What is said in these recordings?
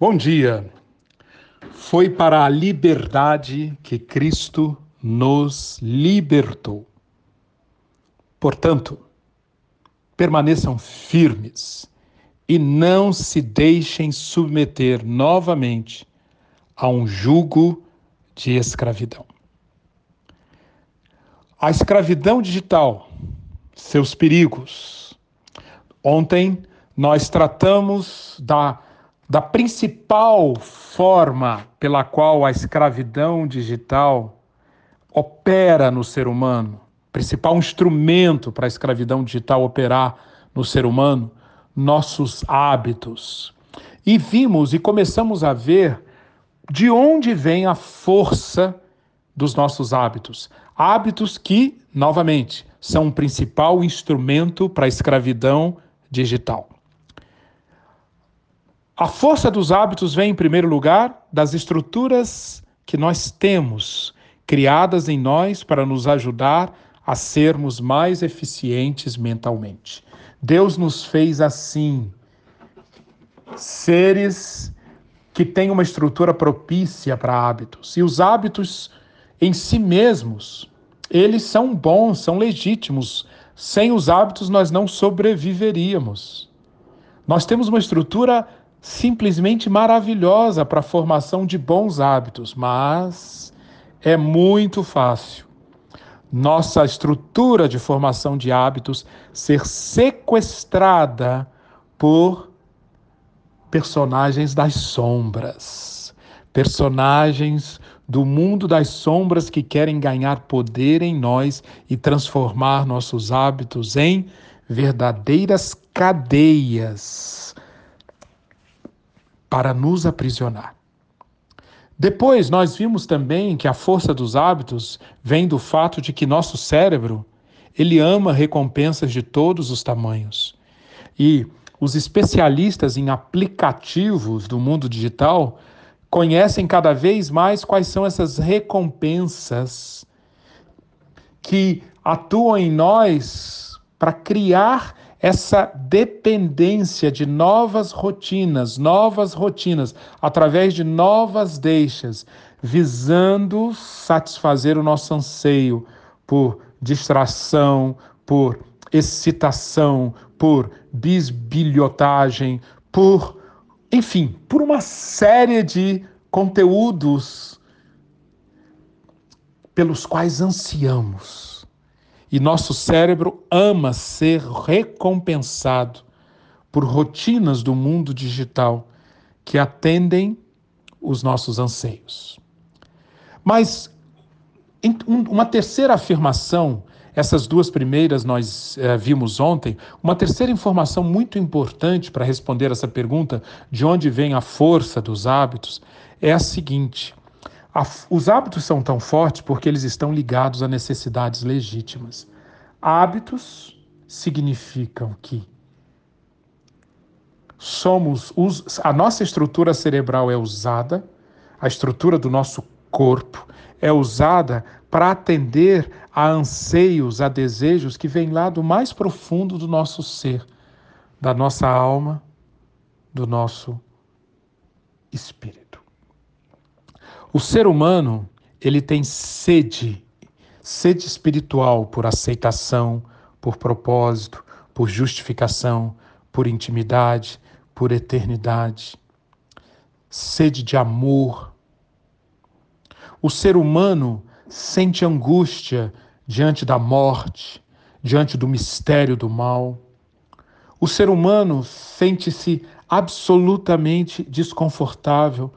Bom dia. Foi para a liberdade que Cristo nos libertou. Portanto, permaneçam firmes e não se deixem submeter novamente a um jugo de escravidão. A escravidão digital, seus perigos. Ontem nós tratamos da da principal forma pela qual a escravidão digital opera no ser humano, principal instrumento para a escravidão digital operar no ser humano, nossos hábitos. E vimos e começamos a ver de onde vem a força dos nossos hábitos. Hábitos que, novamente, são o principal instrumento para a escravidão digital. A força dos hábitos vem, em primeiro lugar, das estruturas que nós temos, criadas em nós para nos ajudar a sermos mais eficientes mentalmente. Deus nos fez assim, seres que têm uma estrutura propícia para hábitos. E os hábitos em si mesmos, eles são bons, são legítimos. Sem os hábitos nós não sobreviveríamos. Nós temos uma estrutura simplesmente maravilhosa para a formação de bons hábitos, mas é muito fácil nossa estrutura de formação de hábitos ser sequestrada por personagens das sombras, personagens do mundo das sombras que querem ganhar poder em nós e transformar nossos hábitos em verdadeiras cadeias para nos aprisionar. Depois, nós vimos também que a força dos hábitos vem do fato de que nosso cérebro, ele ama recompensas de todos os tamanhos. E os especialistas em aplicativos do mundo digital conhecem cada vez mais quais são essas recompensas que atuam em nós para criar essa dependência de novas rotinas, novas rotinas, através de novas deixas, visando satisfazer o nosso anseio por distração, por excitação, por bisbilhotagem, por, enfim, por uma série de conteúdos pelos quais ansiamos e nosso cérebro ama ser recompensado por rotinas do mundo digital que atendem os nossos anseios. Mas uma terceira afirmação, essas duas primeiras nós eh, vimos ontem, uma terceira informação muito importante para responder essa pergunta de onde vem a força dos hábitos é a seguinte: a, os hábitos são tão fortes porque eles estão ligados a necessidades legítimas. Hábitos significam que somos a nossa estrutura cerebral é usada, a estrutura do nosso corpo é usada para atender a anseios, a desejos que vêm lá do mais profundo do nosso ser, da nossa alma, do nosso espírito. O ser humano, ele tem sede, sede espiritual por aceitação, por propósito, por justificação, por intimidade, por eternidade. Sede de amor. O ser humano sente angústia diante da morte, diante do mistério do mal. O ser humano sente-se absolutamente desconfortável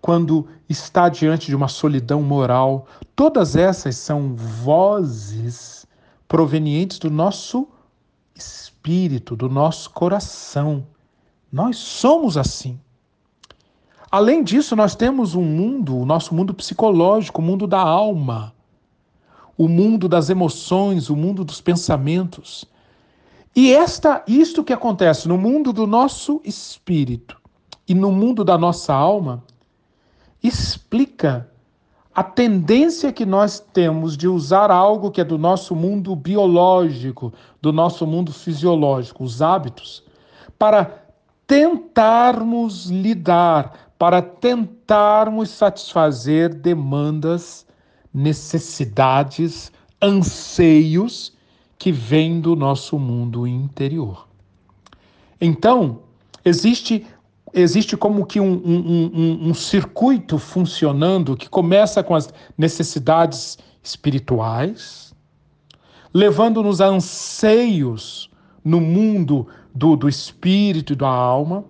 quando está diante de uma solidão moral. Todas essas são vozes provenientes do nosso espírito, do nosso coração. Nós somos assim. Além disso, nós temos um mundo, o nosso mundo psicológico, o mundo da alma, o mundo das emoções, o mundo dos pensamentos. E esta, isto que acontece no mundo do nosso espírito e no mundo da nossa alma explica a tendência que nós temos de usar algo que é do nosso mundo biológico, do nosso mundo fisiológico, os hábitos, para tentarmos lidar, para tentarmos satisfazer demandas, necessidades, anseios que vêm do nosso mundo interior. Então, existe existe como que um, um, um, um, circuito funcionando que começa com as necessidades espirituais, levando-nos a anseios no mundo do, do espírito e da alma,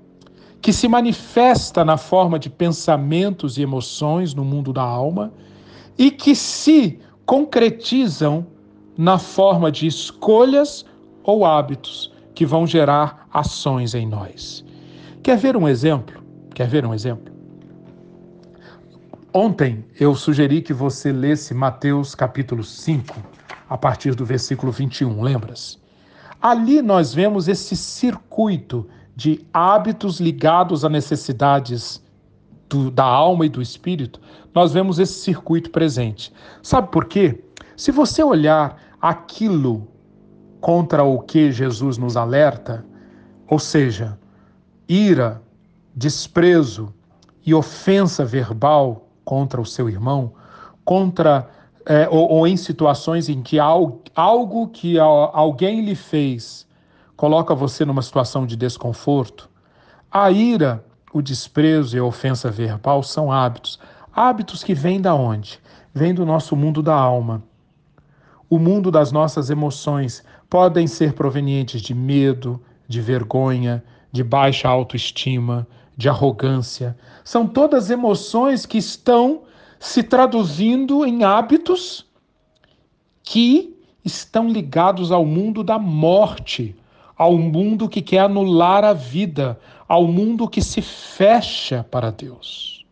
que se manifesta na forma de pensamentos e emoções no mundo da alma e que se concretizam na forma de escolhas ou hábitos que vão gerar ações em nós. Quer ver um exemplo? Quer ver um exemplo? Ontem eu sugeri que você lesse Mateus capítulo 5, a partir do versículo 21, lembras? Ali nós vemos esse circuito de hábitos ligados a necessidades do, da alma e do espírito, nós vemos esse circuito presente. Sabe por quê? Se você olhar aquilo contra o que Jesus nos alerta, ou seja, ira, desprezo e ofensa verbal contra o seu irmão, contra é, ou, ou, em situações em que algo, algo que alguém lhe fez coloca você numa situação de desconforto, a ira, o desprezo e a ofensa verbal são hábitos. Hábitos que vêm da onde? Vêm do nosso mundo da alma. O mundo das nossas emoções podem ser provenientes de medo, de vergonha, de baixa autoestima, de arrogância. São todas emoções que estão se traduzindo em hábitos que estão ligados ao mundo da morte, ao mundo que quer anular a vida, ao mundo que se fecha para Deus.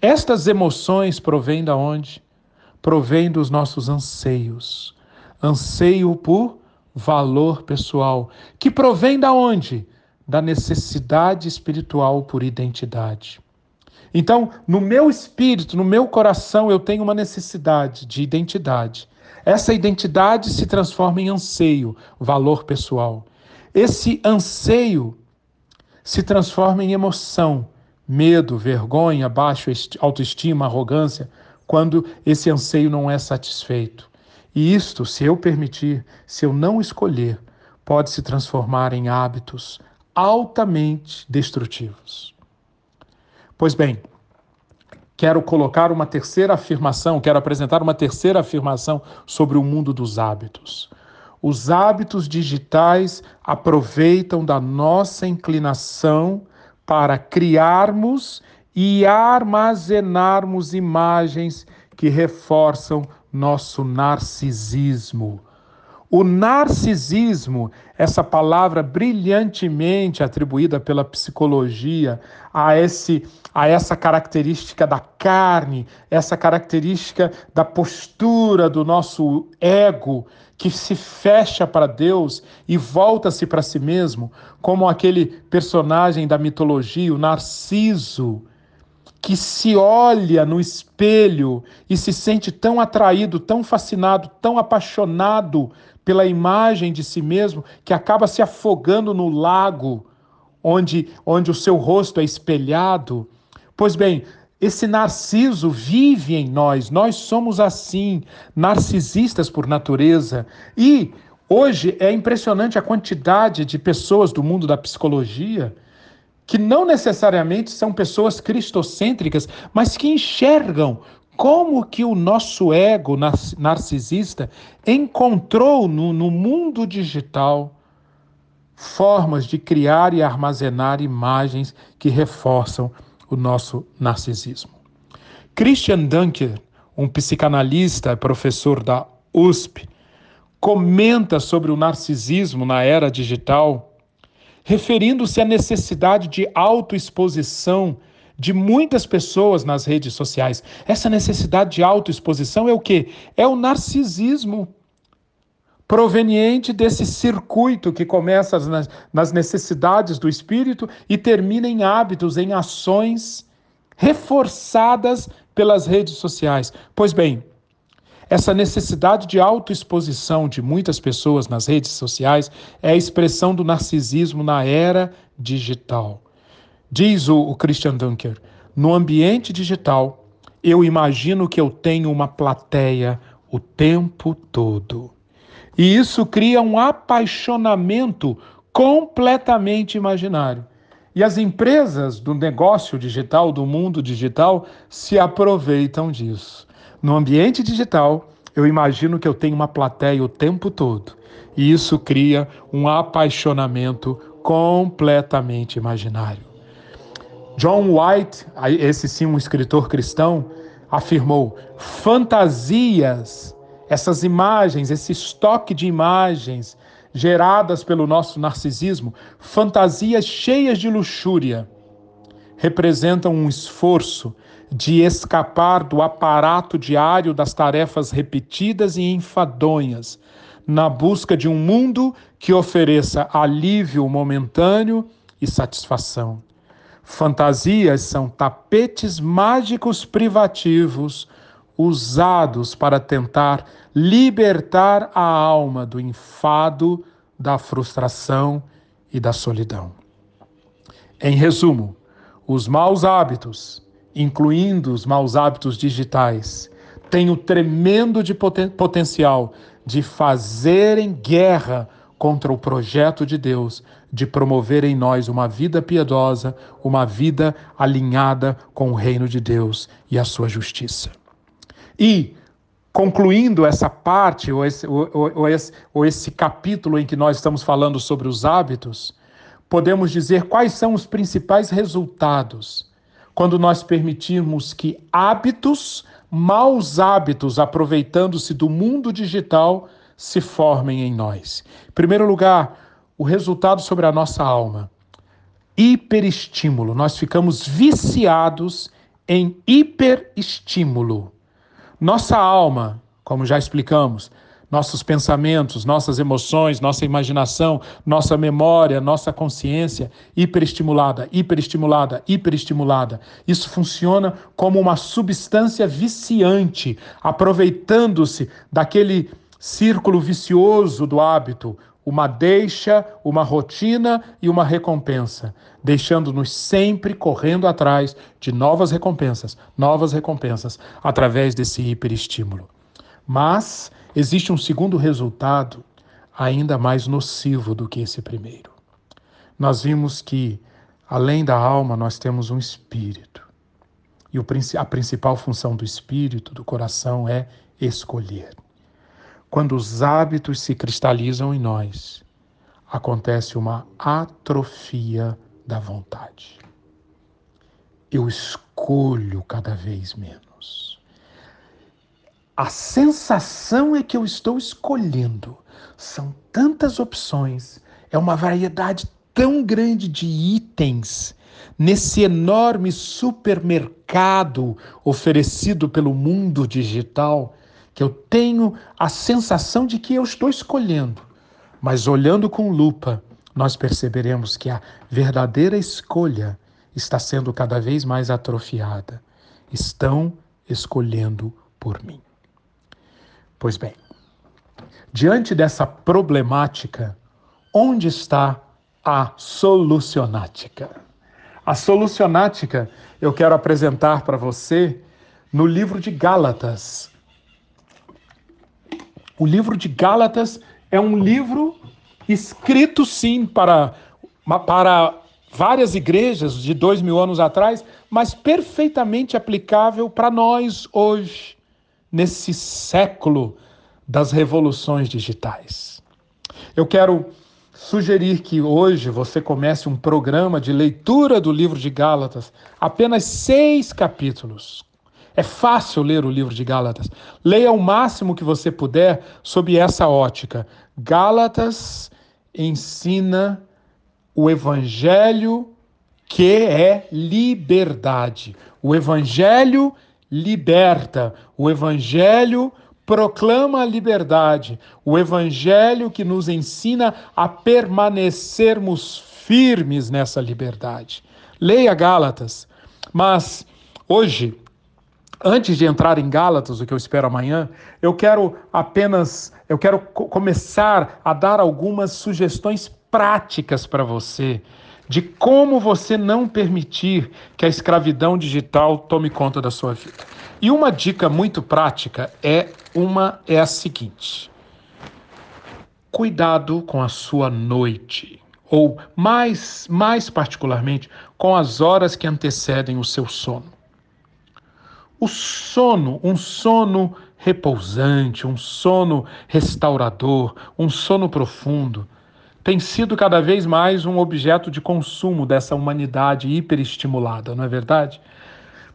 Estas emoções provêm da onde? Provém dos nossos anseios. Anseio por valor pessoal, que provém da onde? Da necessidade espiritual por identidade. Então, no meu espírito, no meu coração, eu tenho uma necessidade de identidade. Essa identidade se transforma em anseio, valor pessoal. Esse anseio se transforma em emoção, medo, vergonha, baixa autoestima, arrogância, quando esse anseio não é satisfeito. E isto, se eu permitir, se eu não escolher, pode se transformar em hábitos altamente destrutivos. Pois bem, quero colocar uma terceira afirmação, quero apresentar uma terceira afirmação sobre o mundo dos hábitos. Os hábitos digitais aproveitam da nossa inclinação para criarmos e armazenarmos imagens que reforçam nosso narcisismo. O narcisismo, essa palavra brilhantemente atribuída pela psicologia a, esse, a essa característica da carne, essa característica da postura do nosso ego que se fecha para Deus e volta-se para si mesmo, como aquele personagem da mitologia, o Narciso, que se olha no espelho e se sente tão atraído, tão fascinado, tão apaixonado pela imagem de si mesmo, que acaba se afogando no lago onde, onde o seu rosto é espelhado. Pois bem, esse narciso vive em nós, nós somos assim, narcisistas por natureza. E hoje é impressionante a quantidade de pessoas do mundo da psicologia que não necessariamente são pessoas cristocêntricas, mas que enxergam como que o nosso ego narcisista encontrou no, no mundo digital formas de criar e armazenar imagens que reforçam o nosso narcisismo. Christian Dunker, um psicanalista, professor da USP, comenta sobre o narcisismo na era digital referindo-se à necessidade de autoexposição de muitas pessoas nas redes sociais. Essa necessidade de autoexposição é o quê? É o narcisismo proveniente desse circuito que começa nas, nas necessidades do espírito e termina em hábitos, em ações reforçadas pelas redes sociais. Pois bem, essa necessidade de autoexposição de muitas pessoas nas redes sociais é a expressão do narcisismo na era digital. Diz o, Christian Dunker: no ambiente digital, eu imagino que eu tenho uma plateia o tempo todo. E isso cria um apaixonamento completamente imaginário. E as empresas do negócio digital, do mundo digital, se aproveitam disso. No ambiente digital, eu imagino que eu tenho uma plateia o tempo todo. E isso cria um apaixonamento completamente imaginário. John White, esse sim um escritor cristão, afirmou: fantasias, essas imagens, esse estoque de imagens geradas pelo nosso narcisismo, fantasias cheias de luxúria, representam um esforço de escapar do aparato diário das tarefas repetidas e enfadonhas, na busca de um mundo que ofereça alívio momentâneo e satisfação. Fantasias são tapetes mágicos privativos usados para tentar libertar a alma do enfado, da frustração e da solidão. Em resumo, os maus hábitos, incluindo os maus hábitos digitais, têm o tremendo de poten potencial de fazerem guerra contra o projeto de Deus de promover em nós uma vida piedosa, uma vida alinhada com o reino de Deus e a sua justiça. E, concluindo essa parte, ou esse, ou, ou, esse, ou esse capítulo em que nós estamos falando sobre os hábitos, podemos dizer quais são os principais resultados quando nós permitirmos que hábitos, maus hábitos, aproveitando-se do mundo digital, se formem em nós. Em primeiro lugar, o resultado sobre a nossa alma. Hiperestímulo. Nós ficamos viciados em hiperestímulo. Nossa alma, como já explicamos, nossos pensamentos, nossas emoções, nossa imaginação, nossa memória, nossa consciência hiperestimulada, hiperestimulada, hiperestimulada. Isso funciona como uma substância viciante, aproveitando-se daquele círculo vicioso do hábito, uma deixa, uma rotina e uma recompensa, deixando-nos sempre correndo atrás de novas recompensas, novas recompensas, através desse hiperestímulo. Mas existe um segundo resultado ainda mais nocivo do que esse primeiro. Nós vimos que, além da alma, nós temos um espírito. E a principal função do espírito, do coração, é escolher. Quando os hábitos se cristalizam em nós, acontece uma atrofia da vontade. Eu escolho cada vez menos. A sensação é que eu estou escolhendo. São tantas opções, é uma variedade tão grande de itens nesse enorme supermercado oferecido pelo mundo digital que eu tenho a sensação de que eu estou escolhendo. Mas olhando com lupa, nós perceberemos que a verdadeira escolha está sendo cada vez mais atrofiada. Estão escolhendo por mim. Pois bem, diante dessa problemática, onde está a solucionática? A solucionática eu quero apresentar para você no livro de Gálatas, o livro de Gálatas é um livro escrito, sim, para, para várias igrejas de dois mil anos atrás, mas perfeitamente aplicável para nós hoje, nesse século das revoluções digitais. Eu quero sugerir que hoje você comece um programa de leitura do livro de Gálatas, apenas seis capítulos. É fácil ler o livro de Gálatas. Leia o máximo que você puder sob essa ótica. Gálatas ensina o evangelho que é liberdade. O evangelho liberta. O evangelho proclama a liberdade. O evangelho que nos ensina a permanecermos firmes nessa liberdade. Leia Gálatas. Mas hoje Antes de entrar em Gálatas, o que eu espero amanhã, eu quero apenas, eu quero começar a dar algumas sugestões práticas para você de como você não permitir que a escravidão digital tome conta da sua vida. E uma dica muito prática é uma é a seguinte: cuidado com a sua noite, ou mais mais particularmente com as horas que antecedem o seu sono. O sono, um sono repousante, um sono restaurador, um sono profundo, tem sido cada vez mais um objeto de consumo dessa humanidade hiperestimulada, não é verdade?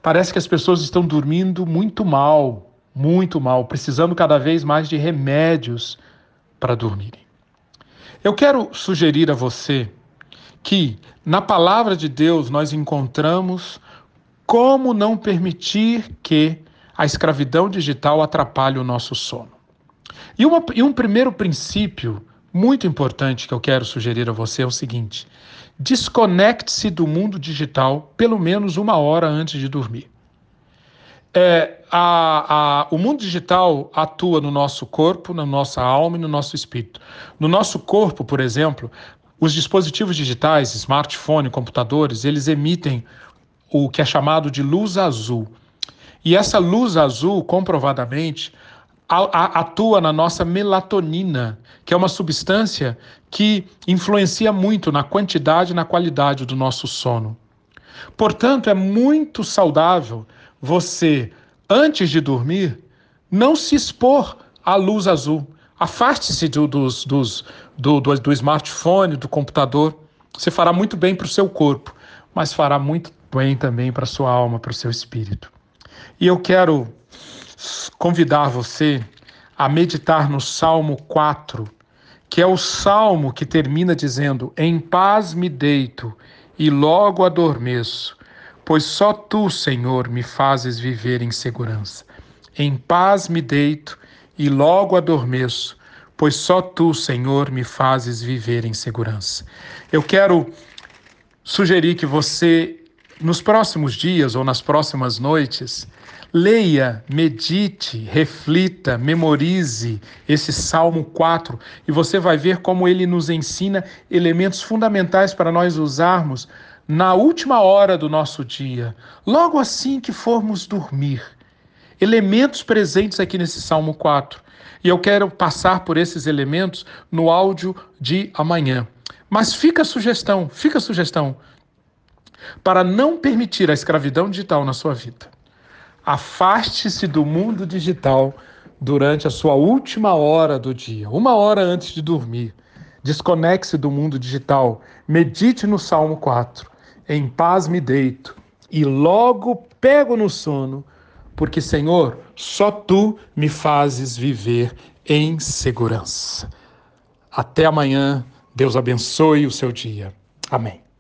Parece que as pessoas estão dormindo muito mal, muito mal, precisando cada vez mais de remédios para dormirem. Eu quero sugerir a você que na palavra de Deus nós encontramos como não permitir que a escravidão digital atrapalhe o nosso sono. E, uma, e um primeiro princípio muito importante que eu quero sugerir a você é o seguinte: desconecte-se do mundo digital pelo menos uma hora antes de dormir. É, a, a, o mundo digital atua no nosso corpo, na nossa alma e no nosso espírito. No nosso corpo, por exemplo, os dispositivos digitais, smartphone, computadores, eles emitem o que é chamado de luz azul. E essa luz azul, comprovadamente, atua na nossa melatonina, que é uma substância que influencia muito na quantidade e na qualidade do nosso sono. Portanto, é muito saudável você, antes de dormir, não se expor à luz azul. Afaste-se do, dos, dos, do, do, do smartphone, do computador. Você fará muito bem para o seu corpo, mas fará muito bem também para a sua alma, para o seu espírito. E eu quero convidar você a meditar no Salmo 4, que é o salmo que termina dizendo: Em paz me deito e logo adormeço, pois só tu, Senhor, me fazes viver em segurança. Em paz me deito e logo adormeço, pois só tu, Senhor, me fazes viver em segurança. Eu quero sugerir que você, nos próximos dias ou nas próximas noites, Leia, medite, reflita, memorize esse Salmo 4 e você vai ver como ele nos ensina elementos fundamentais para nós usarmos na última hora do nosso dia, logo assim que formos dormir. Elementos presentes aqui nesse Salmo 4. E eu quero passar por esses elementos no áudio de amanhã. Mas fica a sugestão, fica a sugestão para não permitir a escravidão digital na sua vida. Afaste-se do mundo digital durante a sua última hora do dia, uma hora antes de dormir. Desconecte-se do mundo digital. Medite no Salmo 4. Em paz me deito e logo pego no sono, porque, Senhor, só tu me fazes viver em segurança. Até amanhã. Deus abençoe o seu dia. Amém.